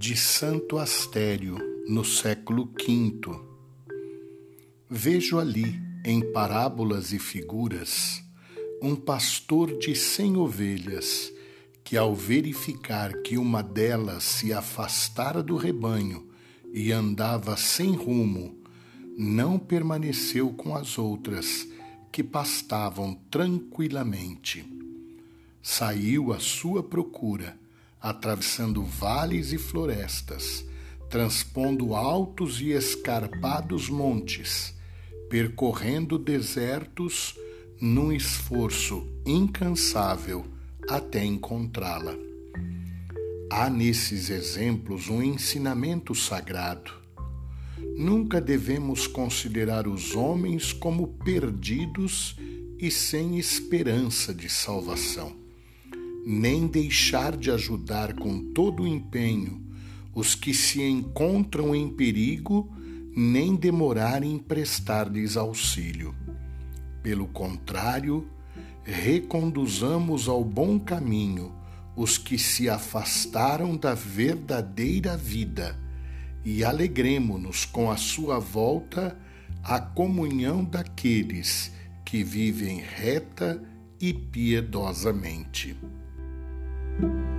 de Santo Astério, no século V. Vejo ali, em parábolas e figuras, um pastor de cem ovelhas que, ao verificar que uma delas se afastara do rebanho e andava sem rumo, não permaneceu com as outras que pastavam tranquilamente. Saiu à sua procura, atravessando vales e florestas, transpondo altos e escarpados montes, percorrendo desertos num esforço incansável até encontrá-la. Há nesses exemplos um ensinamento sagrado Nunca devemos considerar os homens como perdidos e sem esperança de salvação, nem deixar de ajudar com todo o empenho os que se encontram em perigo, nem demorar em prestar-lhes auxílio. Pelo contrário, reconduzamos ao bom caminho os que se afastaram da verdadeira vida e alegremo-nos com a sua volta à comunhão daqueles que vivem reta e piedosamente. thank you.